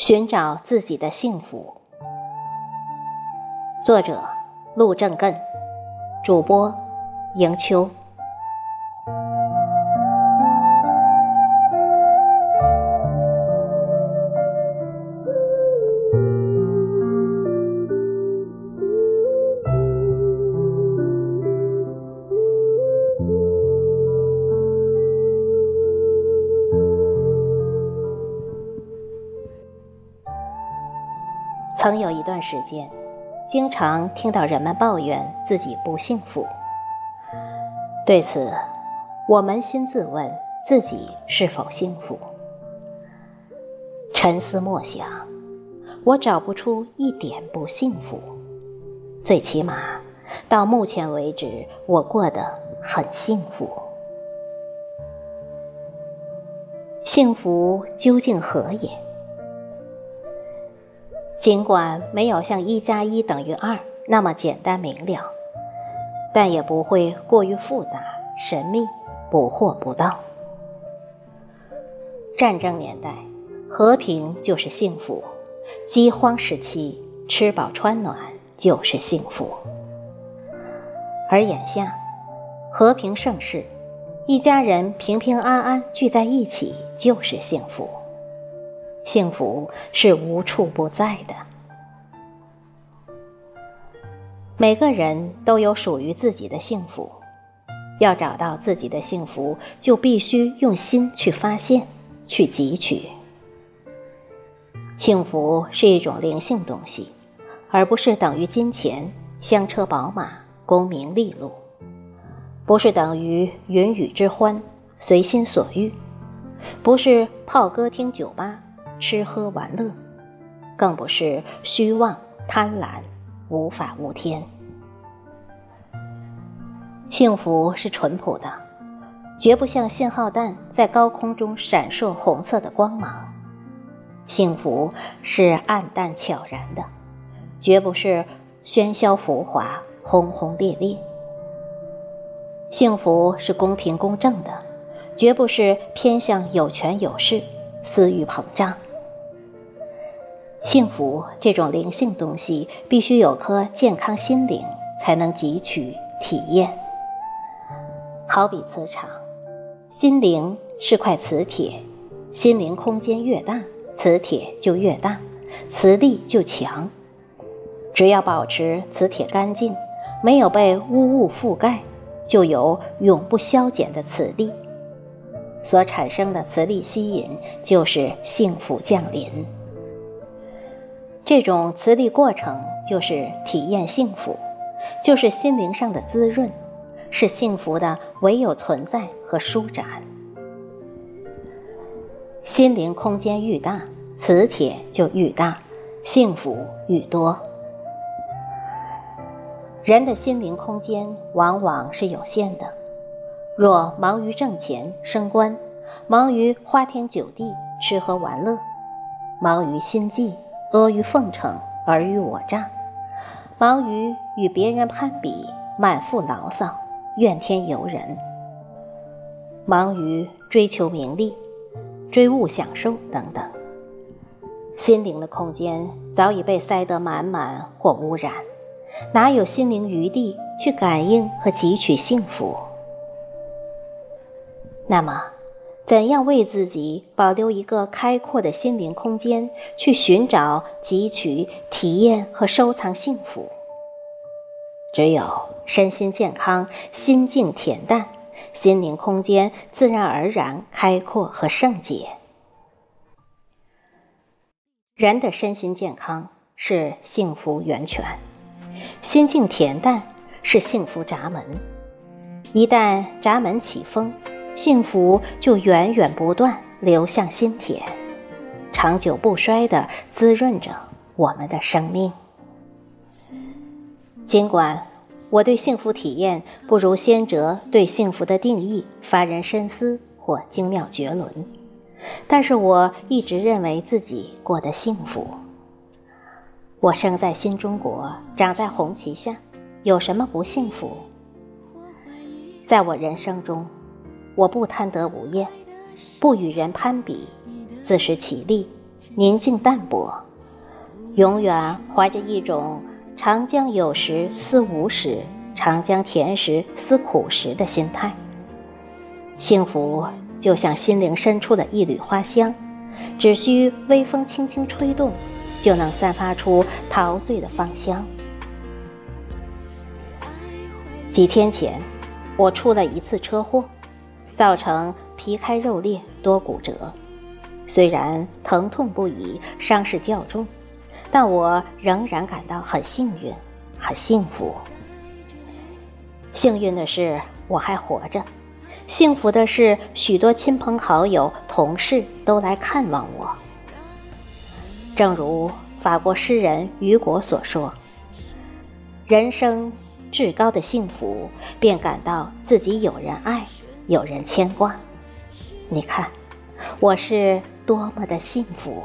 寻找自己的幸福。作者：陆正根，主播：迎秋。曾有一段时间，经常听到人们抱怨自己不幸福。对此，我扪心自问，自己是否幸福？沉思默想，我找不出一点不幸福。最起码，到目前为止，我过得很幸福。幸福究竟何也？尽管没有像一加一等于二那么简单明了，但也不会过于复杂、神秘、捕获不到。战争年代，和平就是幸福；饥荒时期，吃饱穿暖就是幸福。而眼下，和平盛世，一家人平平安安聚在一起就是幸福。幸福是无处不在的。每个人都有属于自己的幸福，要找到自己的幸福，就必须用心去发现、去汲取。幸福是一种灵性东西，而不是等于金钱、香车宝马、功名利禄，不是等于云雨之欢、随心所欲，不是泡歌厅酒吧。吃喝玩乐，更不是虚妄贪婪、无法无天。幸福是淳朴的，绝不像信号弹在高空中闪烁红色的光芒；幸福是暗淡悄然的，绝不是喧嚣浮华、轰轰烈烈；幸福是公平公正的，绝不是偏向有权有势、私欲膨胀。幸福这种灵性东西，必须有颗健康心灵，才能汲取体验。好比磁场，心灵是块磁铁，心灵空间越大，磁铁就越大，磁力就强。只要保持磁铁干净，没有被污物覆盖，就有永不消减的磁力。所产生的磁力吸引，就是幸福降临。这种磁力过程就是体验幸福，就是心灵上的滋润，是幸福的唯有存在和舒展。心灵空间愈大，磁铁就愈大，幸福愈多。人的心灵空间往往是有限的，若忙于挣钱升官，忙于花天酒地吃喝玩乐，忙于心计。阿谀奉承、尔虞我诈，忙于与别人攀比，满腹牢骚，怨天尤人；忙于追求名利、追物享受等等，心灵的空间早已被塞得满满或污染，哪有心灵余地去感应和汲取幸福？那么。怎样为自己保留一个开阔的心灵空间，去寻找、汲取、体验和收藏幸福？只有身心健康、心境恬淡，心灵空间自然而然开阔和圣洁。人的身心健康是幸福源泉，心境恬淡是幸福闸门。一旦闸门起风，幸福就源源不断流向心田，长久不衰地滋润着我们的生命。尽管我对幸福体验不如先哲对幸福的定义发人深思或精妙绝伦，但是我一直认为自己过得幸福。我生在新中国，长在红旗下，有什么不幸福？在我人生中。我不贪得无厌，不与人攀比，自食其力，宁静淡泊，永远怀着一种“长江有时思无时，长江甜时思苦时”的心态。幸福就像心灵深处的一缕花香，只需微风轻轻吹动，就能散发出陶醉的芳香。几天前，我出了一次车祸，造成皮开肉裂、多骨折。虽然疼痛不已，伤势较重，但我仍然感到很幸运、很幸福。幸运的是，我还活着。幸福的是，许多亲朋好友、同事都来看望我。正如法国诗人雨果所说：“人生至高的幸福，便感到自己有人爱，有人牵挂。”你看，我是多么的幸福。